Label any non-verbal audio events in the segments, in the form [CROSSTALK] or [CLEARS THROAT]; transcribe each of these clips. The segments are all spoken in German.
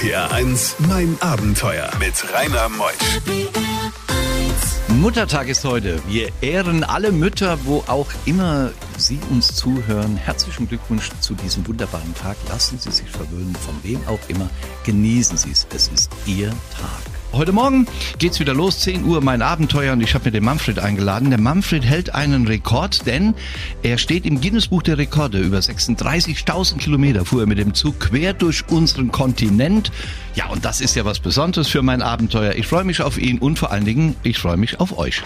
RPR 1, mein Abenteuer mit Rainer Meusch. Muttertag ist heute. Wir ehren alle Mütter, wo auch immer Sie uns zuhören. Herzlichen Glückwunsch zu diesem wunderbaren Tag. Lassen Sie sich verwöhnen, von wem auch immer. Genießen Sie es. Es ist Ihr Tag. Heute Morgen geht's wieder los, 10 Uhr mein Abenteuer und ich habe mir den Manfred eingeladen. Der Manfred hält einen Rekord, denn er steht im Guinness-Buch der Rekorde. Über 36.000 Kilometer fuhr er mit dem Zug quer durch unseren Kontinent. Ja, und das ist ja was Besonderes für mein Abenteuer. Ich freue mich auf ihn und vor allen Dingen, ich freue mich auf euch.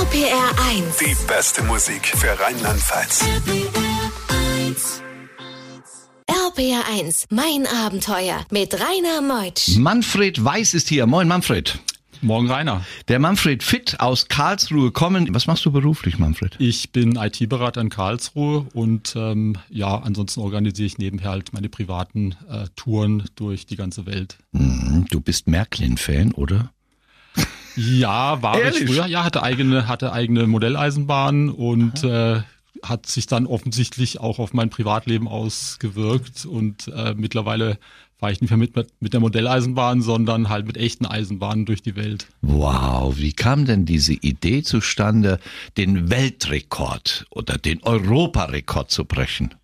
RPR 1. Die beste Musik für Rheinland-Pfalz. RPR 1, mein Abenteuer mit Rainer Meutsch. Manfred Weiß ist hier. Moin, Manfred. Morgen Rainer. Der Manfred Fit aus Karlsruhe kommen. Was machst du beruflich, Manfred? Ich bin IT-Berater in Karlsruhe und ähm, ja, ansonsten organisiere ich nebenher halt meine privaten äh, Touren durch die ganze Welt. Mhm, Du bist Märklin-Fan, oder? Ja, war Ehrlich? ich früher. Ja, hatte eigene, hatte eigene Modelleisenbahn und äh, hat sich dann offensichtlich auch auf mein Privatleben ausgewirkt und äh, mittlerweile fahre ich nicht mehr mit, mit der Modelleisenbahn, sondern halt mit echten Eisenbahnen durch die Welt. Wow, wie kam denn diese Idee zustande, den Weltrekord oder den Europarekord zu brechen?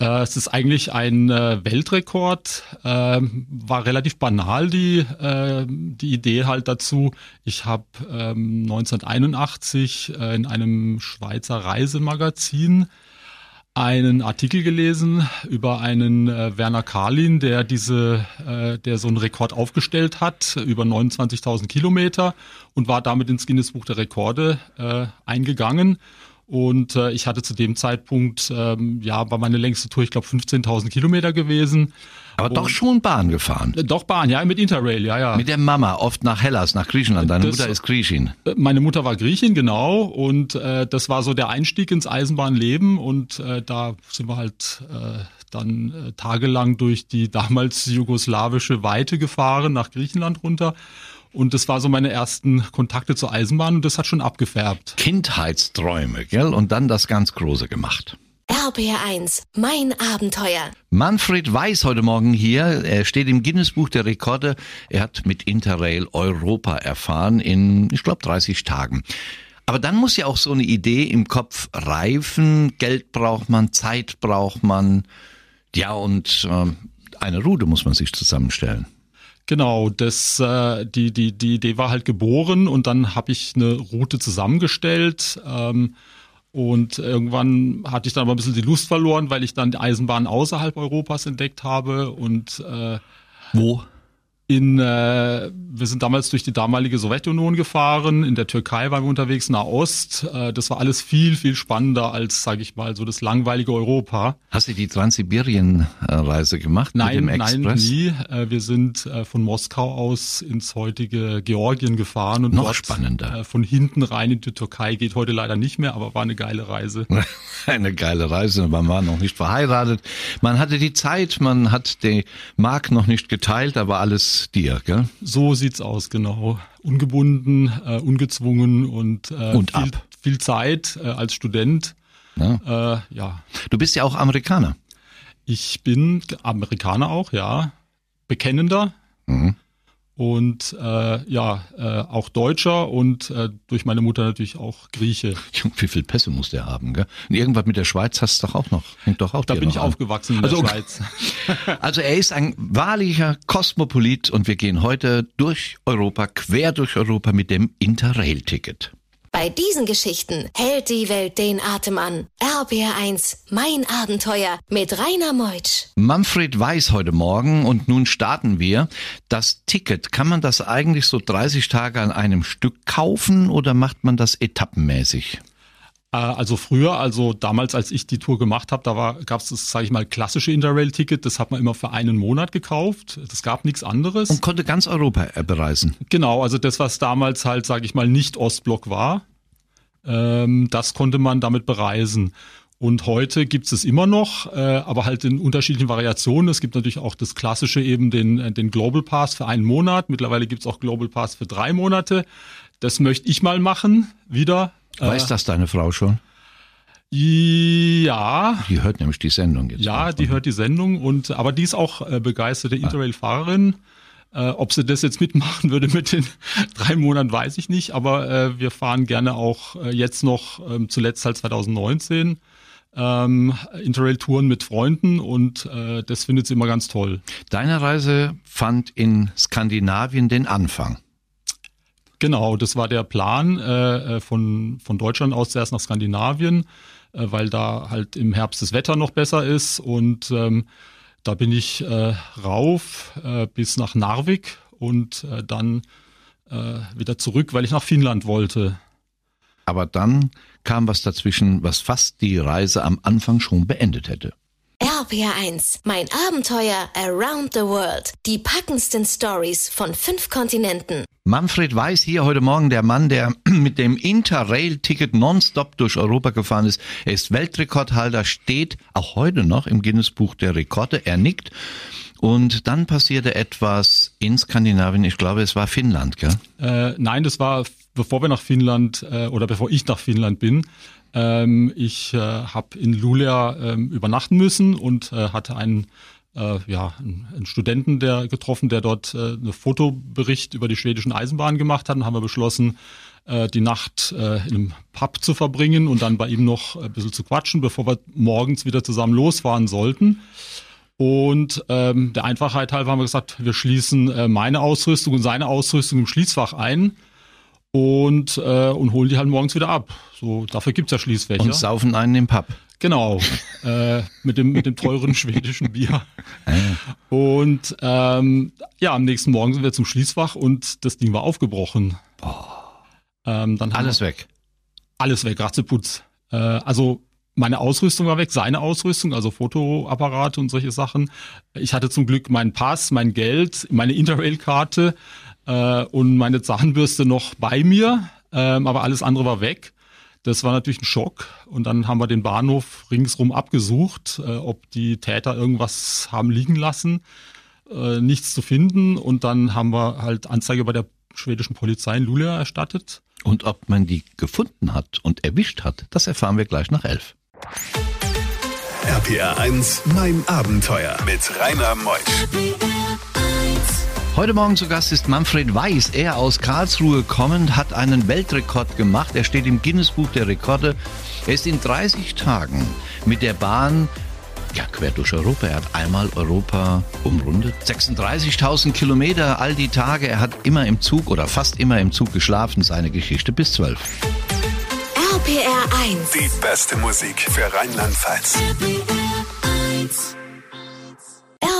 Äh, es ist eigentlich ein äh, Weltrekord, ähm, war relativ banal die, äh, die Idee halt dazu. Ich habe ähm, 1981 äh, in einem Schweizer Reisemagazin einen Artikel gelesen über einen äh, Werner Karlin, der diese, äh, der so einen Rekord aufgestellt hat über 29.000 Kilometer und war damit ins Guinness Buch der Rekorde eingegangen. Und äh, ich hatte zu dem Zeitpunkt, ähm, ja, war meine längste Tour, ich glaube 15.000 Kilometer gewesen. Aber doch schon Bahn gefahren. Äh, Doch Bahn, ja, mit Interrail, ja, ja. Mit der Mama, oft nach Hellas, nach Griechenland. Deine Das- Mutter ist Griechin. Äh, Meine Mutter war Griechin, genau, und äh, das war so der Einstieg ins Eisenbahnleben und äh, da sind wir halt äh, dann äh, tagelang durch die damals jugoslawische Weite gefahren, nach Griechenland runter. Und das war so meine ersten Kontakte zur Eisenbahn und das hat schon abgefärbt. Kindheitsträume, gell? Und dann das ganz Große gemacht. RPR 1, mein Abenteuer. Manfred Weiß heute Morgen hier. Er steht im Guinness-Buch der Rekorde. Er hat mit Interrail Europa erfahren in, ich glaube, 30 Tagen. Aber dann muss ja auch so eine Idee im Kopf reifen. Geld braucht man, Zeit braucht man. Ja, und ähm, eine Route muss man sich zusammenstellen. Genau, das äh, die die die Idee war halt geboren und dann habe ich eine Route zusammengestellt ähm, und irgendwann hatte ich dann aber ein bisschen die Lust verloren, weil ich dann die Eisenbahn außerhalb Europas entdeckt habe und äh, Wo? In äh, wir sind damals durch die damalige Sowjetunion gefahren, in der Türkei waren wir unterwegs, nach Ost. Äh, das war alles viel viel spannender als sage ich mal so das langweilige Europa. Hast du die Transsibirien-Reise gemacht Nein, mit dem nein, Express? nie. Äh, Wir sind äh, von Moskau aus ins heutige Georgien gefahren und Noch dort spannender. äh, von hinten rein in die Türkei. Geht heute leider nicht mehr, aber war eine geile Reise. [LAUGHS] Eine geile Reise, man war noch nicht verheiratet. Man hatte die Zeit, man hat die Mark noch nicht geteilt, aber alles dir, gell? So sieht's aus, genau. Ungebunden, äh, ungezwungen und, äh, Und viel, ab. viel Zeit äh, als Student. Ja. Äh, ja, Du bist ja auch Amerikaner. ich bin Amerikaner auch, ja, bekennender. Mhm. Und äh, ja, äh, auch Deutscher und äh, durch meine Mutter natürlich auch Grieche. [LAUGHS] Junge, Wie viel Pässe muss der haben, gell? Und irgendwas mit der Schweiz hast du doch auch noch. Hängt doch auch Da bin ich an. aufgewachsen in Also, der. Schweiz. [LAUGHS] Also er ist ein wahrlicher Kosmopolit und wir gehen heute durch Europa, quer durch Europa mit dem Interrail-Ticket. Bei diesen Geschichten hält die Welt den Atem an. RPR 1, mein Abenteuer mit Rainer Meutsch. Manfred Weiß heute Morgen und nun starten wir. Das Ticket, kann man das eigentlich so 30 Tage an einem Stück kaufen oder macht man das etappenmäßig? Äh, Also früher, also damals, als ich die Tour gemacht habe, da gab es das, sage ich mal, klassische Interrail-Ticket. Das hat man immer für einen Monat gekauft. Das gab nichts anderes. Und konnte ganz Europa äh, bereisen. Genau, also das, was damals halt, sage ich mal, nicht Ostblock war, ähm, das konnte man damit bereisen. Und heute gibt es immer noch, äh, aber halt in unterschiedlichen Variationen. Es gibt natürlich auch das klassische eben den, äh, den Global Pass für einen Monat. Mittlerweile gibt es auch Global Pass für drei Monate. Das möchte ich mal machen, wieder. Weiß Äh, das deine Frau schon? Ja. Die hört nämlich die Sendung jetzt. Ja, die hört die Sendung und aber die ist auch äh, begeisterte ah. Interrail-Fahrerin. Äh, ob sie das jetzt mitmachen würde mit den [LAUGHS] drei Monaten, weiß ich nicht. Aber äh, wir fahren gerne auch äh, jetzt noch, ähm, zuletzt halt 2019, ähm, Interrail-Touren mit Freunden und äh, das findet sie immer ganz toll. Deine Reise fand in Skandinavien den Anfang. Genau, das war der Plan äh, äh von, von Deutschland aus zuerst nach Skandinavien, äh, weil da halt im Herbst das Wetter noch besser ist und ähm, da bin ich äh, rauf äh, bis nach Narvik und äh, dann äh, wieder zurück, weil ich nach Finnland wollte. Aber dann kam was dazwischen, was fast die Reise am Anfang schon beendet hätte. RPR1, mein Abenteuer Around the World. Die packendsten Stories von fünf Kontinenten. Manfred Weiß hier heute Morgen, der Mann, der [CLEARS THROAT] mit dem Interrail-Ticket nonstop durch Europa gefahren ist. Er ist Weltrekordhalter, steht auch heute noch im Guinness-Buch der Rekorde. Er nickt. Und dann passierte etwas in Skandinavien. Ich glaube, es war Finnland, gell? Äh, nein, das war bevor wir nach Finnland äh, oder bevor ich nach Finnland bin. Ähm, ich äh, habe in Luleå ähm, übernachten müssen und äh, hatte einen, äh, ja, einen Studenten der getroffen, der dort äh, einen Fotobericht über die schwedischen Eisenbahnen gemacht hat. Und haben wir beschlossen, äh, die Nacht äh, in einem Pub zu verbringen und dann bei ihm noch ein bisschen zu quatschen, bevor wir morgens wieder zusammen losfahren sollten. Und ähm, der Einfachheit halber haben wir gesagt, wir schließen äh, meine Ausrüstung und seine Ausrüstung im Schließfach ein und, äh, und holen die halt morgens wieder ab. So, dafür gibt's ja Schließfächer. Und saufen einen im Pub. Genau, äh, mit, dem, mit dem teuren [LAUGHS] schwedischen Bier. Und ähm, ja, am nächsten Morgen sind wir zum Schließfach und das Ding war aufgebrochen. Ähm, dann alles weg. Alles weg, Ratzeputz. Äh, also meine Ausrüstung war weg, seine Ausrüstung, also Fotoapparate und solche Sachen. Ich hatte zum Glück meinen Pass, mein Geld, meine Interrail-Karte äh, und meine Zahnbürste noch bei mir, ähm, aber alles andere war weg. Das war natürlich ein Schock. Und dann haben wir den Bahnhof ringsrum abgesucht, äh, ob die Täter irgendwas haben liegen lassen. Äh, nichts zu finden. Und dann haben wir halt Anzeige bei der schwedischen Polizei in Luleå erstattet. Und ob man die gefunden hat und erwischt hat, das erfahren wir gleich nach elf. RPR 1, mein Abenteuer mit Rainer Meusch. Heute Morgen zu Gast ist Manfred Weiß. Er aus Karlsruhe kommend hat einen Weltrekord gemacht. Er steht im Guinness-Buch der Rekorde. Er ist in 30 Tagen mit der Bahn ja, quer durch Europa. Er hat einmal Europa umrundet. 36.000 Kilometer all die Tage. Er hat immer im Zug oder fast immer im Zug geschlafen. Seine Geschichte bis 12. RPR 1. Die beste Musik für Rheinland-Pfalz.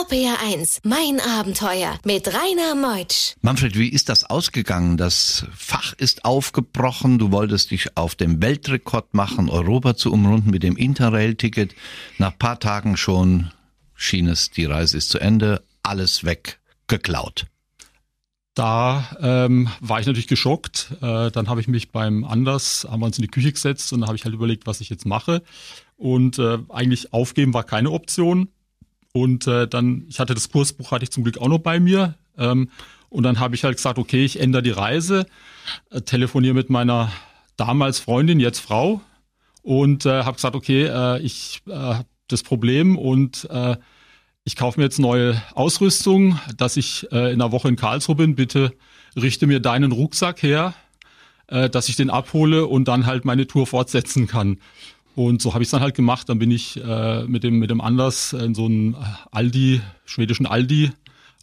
RPR 1. RPR 1, mein Abenteuer mit Rainer Meutsch. Manfred, wie ist das ausgegangen? Das Fach ist aufgebrochen. Du wolltest dich auf dem Weltrekord machen, Europa zu umrunden mit dem Interrail-Ticket. Nach paar Tagen schon schien es, die Reise ist zu Ende, alles weg, geklaut. Da ähm, war ich natürlich geschockt. Äh, dann habe ich mich beim Anders, haben wir uns in die Küche gesetzt und dann habe ich halt überlegt, was ich jetzt mache. Und äh, eigentlich aufgeben war keine Option. Und äh, dann, ich hatte das Kursbuch, hatte ich zum Glück auch noch bei mir. Ähm, und dann habe ich halt gesagt, okay, ich ändere die Reise, äh, telefoniere mit meiner damals Freundin, jetzt Frau, und äh, habe gesagt, okay, äh, ich äh, habe das Problem und äh, ich kaufe mir jetzt neue Ausrüstung, dass ich äh, in einer Woche in Karlsruhe bin. Bitte richte mir deinen Rucksack her, äh, dass ich den abhole und dann halt meine Tour fortsetzen kann. Und so habe ich es dann halt gemacht. Dann bin ich äh, mit dem mit dem Anders in so einem Aldi, schwedischen Aldi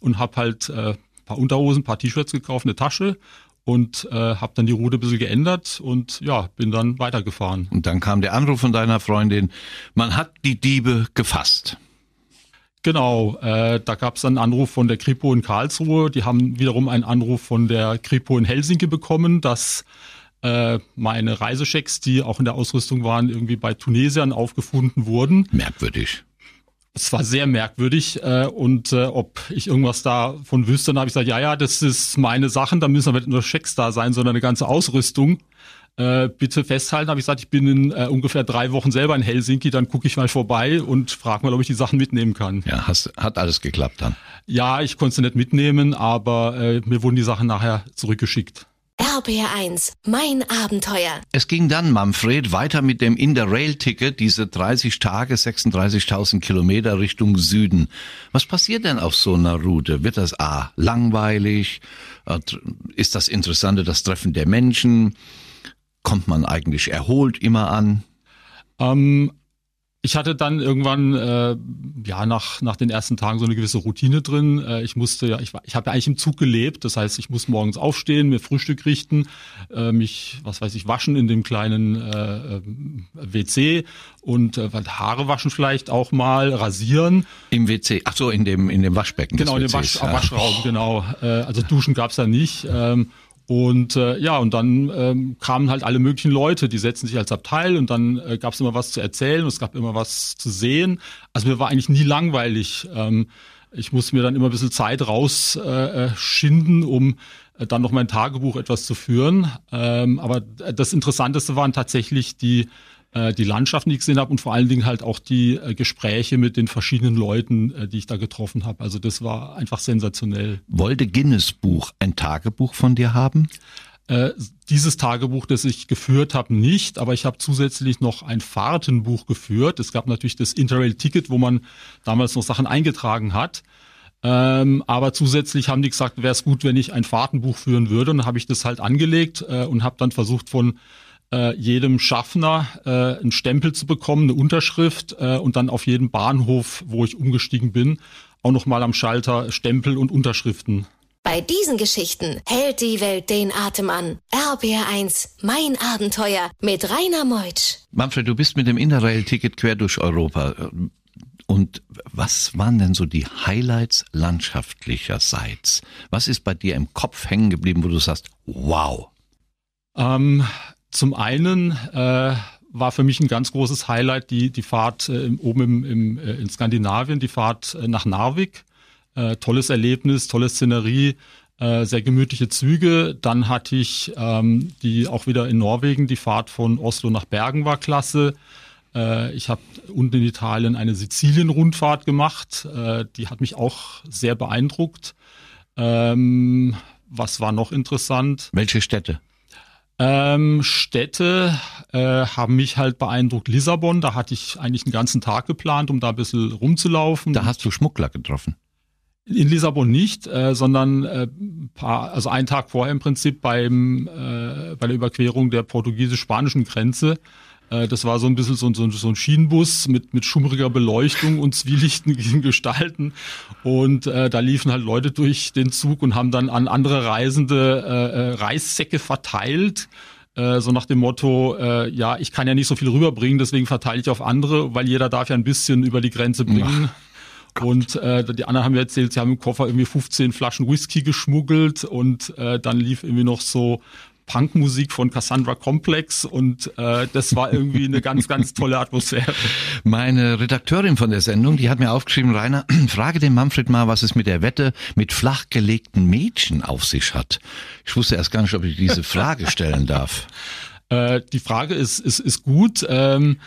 und habe halt äh, paar Unterhosen, paar T-Shirts gekauft, eine Tasche und äh, habe dann die Route ein bisschen geändert und ja, bin dann weitergefahren. Und dann kam der Anruf von deiner Freundin, man hat die Diebe gefasst. Genau, äh, da gab es einen Anruf von der Kripo in Karlsruhe. Die haben wiederum einen Anruf von der Kripo in Helsinki bekommen, dass äh, meine Reisechecks, die auch in der Ausrüstung waren, irgendwie bei Tunesiern aufgefunden wurden. Merkwürdig. Es war sehr merkwürdig äh, und äh, ob ich irgendwas davon wüsste, dann habe ich gesagt, ja, ja, das ist meine Sachen, da müssen aber nicht nur Schecks da sein, sondern eine ganze Ausrüstung. Äh, bitte festhalten, habe ich gesagt, ich bin in äh, ungefähr drei Wochen selber in Helsinki, dann gucke ich mal vorbei und frage mal, ob ich die Sachen mitnehmen kann. Ja, hast, hat alles geklappt dann? Ja, ich konnte sie nicht mitnehmen, aber äh, mir wurden die Sachen nachher zurückgeschickt. RBR1, mein Abenteuer. Es ging dann, Manfred, weiter mit dem Interrail-Ticket, diese 30 Tage, 36.000 Kilometer Richtung Süden. Was passiert denn auf so einer Route? Wird das A, langweilig? Äh, ist das Interessante das Treffen der Menschen? Kommt man eigentlich erholt immer an? Ähm, ich hatte dann irgendwann, äh, ja, nach, nach den ersten Tagen so eine gewisse Routine drin. Äh, ich musste ja, ich, war, ich habe ja eigentlich im Zug gelebt. Das heißt, ich muss morgens aufstehen, mir Frühstück richten, äh, mich, was weiß ich, waschen in dem kleinen äh, äh WC und äh, Haare waschen vielleicht auch mal, rasieren. Im WC, ach so, in dem, in dem Waschbecken. Genau, in dem Wasch, ja. Waschraum, genau. Äh, also Duschen gab's da nicht. Ähm, und äh, ja, und dann ähm, kamen halt alle möglichen Leute, die setzen sich als Abteil und dann äh, gab es immer was zu erzählen und es gab immer was zu sehen. Also mir war eigentlich nie langweilig. Ähm, ich musste mir dann immer ein bisschen Zeit rausschinden, äh, um äh, dann noch mein Tagebuch etwas zu führen. Ähm, aber das Interessanteste waren tatsächlich die äh, die Landschaften, die ich gesehen habe und vor allen Dingen halt auch die äh, Gespräche mit den verschiedenen Leuten, äh, die ich da getroffen habe. Also das war einfach sensationell. Wollte Guinness Buch ein Tagebuch von dir haben? Äh, dieses Tagebuch, das ich geführt habe, nicht, aber ich habe zusätzlich noch ein Fahrtenbuch geführt. Es gab natürlich das Interrail-Ticket, wo man damals noch Sachen eingetragen hat. Ähm, aber zusätzlich haben die gesagt, wäre es gut, wenn ich ein Fahrtenbuch führen würde. Und dann habe ich das halt angelegt äh, und habe dann versucht, von äh, jedem Schaffner äh, einen Stempel zu bekommen, eine Unterschrift äh, und dann auf jedem Bahnhof, wo ich umgestiegen bin, auch nochmal am Schalter Stempel und Unterschriften. Bei diesen Geschichten hält die Welt den Atem an. RBR1, mein Abenteuer mit Rainer Meutsch. Manfred, du bist mit dem Interrail-Ticket quer durch Europa. Und was waren denn so die Highlights landschaftlicherseits? Was ist bei dir im Kopf hängen geblieben, wo du sagst, wow? Ähm, zum einen äh, war für mich ein ganz großes Highlight die, die Fahrt äh, oben im, im, äh, in Skandinavien, die Fahrt äh, nach Narvik. Äh, tolles Erlebnis, tolle Szenerie, äh, sehr gemütliche Züge. Dann hatte ich ähm, die auch wieder in Norwegen, die Fahrt von Oslo nach Bergen war klasse. Ich habe unten in Italien eine Sizilien-Rundfahrt gemacht. Die hat mich auch sehr beeindruckt. Ähm, was war noch interessant? Welche Städte? Ähm, Städte äh, haben mich halt beeindruckt. Lissabon, da hatte ich eigentlich einen ganzen Tag geplant, um da ein bisschen rumzulaufen. Da hast du Schmuggler getroffen. In Lissabon nicht, äh, sondern äh, paar, also einen Tag vorher im Prinzip beim, äh, bei der Überquerung der portugiesisch-spanischen Grenze das war so ein bisschen so, so, so ein Schienenbus mit, mit schummriger Beleuchtung und zwielichtigen [LAUGHS] Gestalten. Und äh, da liefen halt Leute durch den Zug und haben dann an andere Reisende äh, äh, Reissäcke verteilt. Äh, so nach dem Motto, äh, ja, ich kann ja nicht so viel rüberbringen, deswegen verteile ich auf andere, weil jeder darf ja ein bisschen über die Grenze bringen. Ach. Und äh, die anderen haben mir erzählt, sie haben im Koffer irgendwie 15 Flaschen Whisky geschmuggelt und äh, dann lief irgendwie noch so Punkmusik von Cassandra Complex und äh, das war irgendwie eine ganz, ganz [LAUGHS] tolle Atmosphäre. Meine Redakteurin von der Sendung, die hat mir aufgeschrieben, Rainer, [CLEARS THROAT] frage den Manfred mal, was es mit der Wette mit flachgelegten Mädchen auf sich hat. Ich wusste erst gar nicht, ob ich diese Frage [LAUGHS] stellen darf. Äh, die Frage ist, ist, ist gut. Ähm,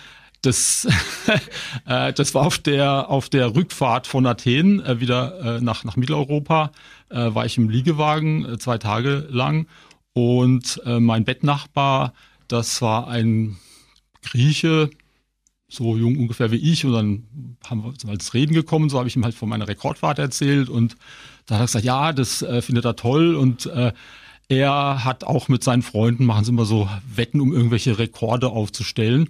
das, [LAUGHS] äh, das war auf der, auf der Rückfahrt von Athen äh, wieder äh, nach, nach Mitteleuropa, äh, war ich im Liegewagen äh, zwei Tage lang und äh, mein Bettnachbar, das war ein Grieche, so jung ungefähr wie ich. Und dann haben wir zum als Reden gekommen, so habe ich ihm halt von meiner Rekordfahrt erzählt. Und da hat er gesagt, ja, das äh, findet er toll. Und äh, er hat auch mit seinen Freunden, machen sie immer so Wetten, um irgendwelche Rekorde aufzustellen.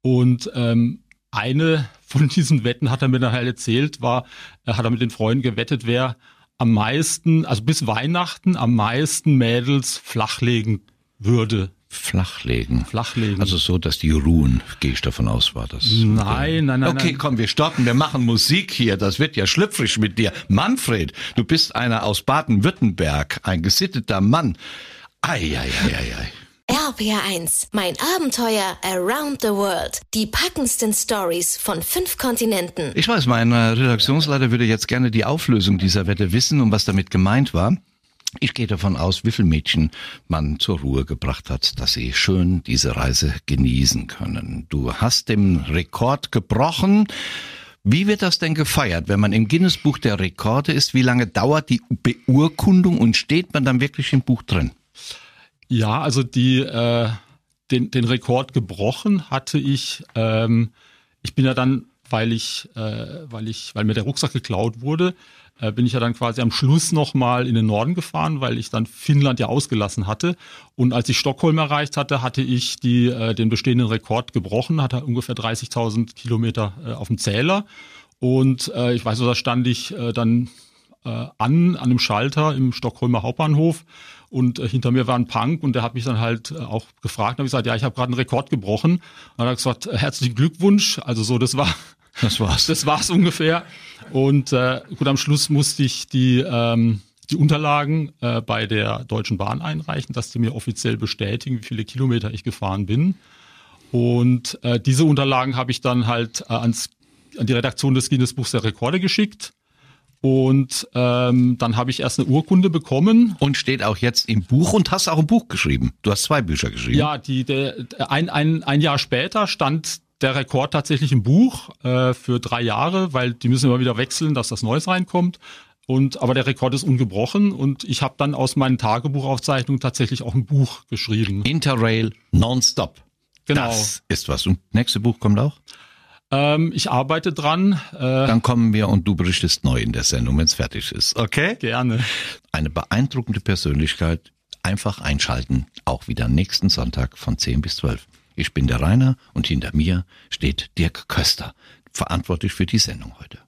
Und ähm, eine von diesen Wetten hat er mir dann halt erzählt, war, hat er mit den Freunden gewettet, wer am meisten, also bis Weihnachten am meisten Mädels flachlegen würde. Flachlegen. Flachlegen. Also so, dass die ruhen, gehe ich davon aus, war das. Nein, nein, nein. Okay, nein. komm, wir stoppen, wir machen Musik hier, das wird ja schlüpfrig mit dir. Manfred, du bist einer aus Baden-Württemberg, ein gesitteter Mann. Ei, ei, ei, ei, ei. RPR1, mein Abenteuer Around the World. Die packendsten Stories von fünf Kontinenten. Ich weiß, mein äh, Redaktionsleiter würde jetzt gerne die Auflösung dieser Wette wissen und was damit gemeint war. Ich gehe davon aus, wie viele Mädchen man zur Ruhe gebracht hat, dass sie schön diese Reise genießen können. Du hast den Rekord gebrochen. Wie wird das denn gefeiert, wenn man im Guinness-Buch der Rekorde ist? Wie lange dauert die Beurkundung und steht man dann wirklich im Buch drin? Ja, also die, äh, den, den Rekord gebrochen hatte ich. Ähm, ich bin ja dann, weil ich, äh, weil ich, weil mir der Rucksack geklaut wurde, äh, bin ich ja dann quasi am Schluss nochmal in den Norden gefahren, weil ich dann Finnland ja ausgelassen hatte. Und als ich Stockholm erreicht hatte, hatte ich die, äh, den bestehenden Rekord gebrochen, hatte ungefähr 30.000 Kilometer äh, auf dem Zähler. Und äh, ich weiß, da stand ich äh, dann äh, an, an einem Schalter im Stockholmer Hauptbahnhof und äh, hinter mir war ein Punk und der hat mich dann halt äh, auch gefragt. Da habe ich gesagt, ja, ich habe gerade einen Rekord gebrochen. Und dann hat er gesagt, äh, herzlichen Glückwunsch. Also so, das war [LAUGHS] das war's. Das war's ungefähr. Und äh, gut, am Schluss musste ich die ähm, die Unterlagen äh, bei der Deutschen Bahn einreichen, dass die mir offiziell bestätigen, wie viele Kilometer ich gefahren bin. Und äh, diese Unterlagen habe ich dann halt äh, ans, an die Redaktion des Guinness Buchs der Rekorde geschickt. Und ähm, dann habe ich erst eine Urkunde bekommen. Und steht auch jetzt im Buch und hast auch ein Buch geschrieben. Du hast zwei Bücher geschrieben. Ja, die, der, ein, ein, ein Jahr später stand der Rekord tatsächlich im Buch äh, für drei Jahre, weil die müssen immer wieder wechseln, dass das Neues reinkommt. Und aber der Rekord ist ungebrochen und ich habe dann aus meinen Tagebuchaufzeichnungen tatsächlich auch ein Buch geschrieben. Interrail Nonstop. Genau. Das ist was. Und nächste Buch kommt auch? Ähm, ich arbeite dran. Äh, Dann kommen wir und du berichtest neu in der Sendung, wenn es fertig ist. Okay? Gerne. Eine beeindruckende Persönlichkeit. Einfach einschalten. Auch wieder nächsten Sonntag von 10 bis 12. Ich bin der Rainer und hinter mir steht Dirk Köster, verantwortlich für die Sendung heute.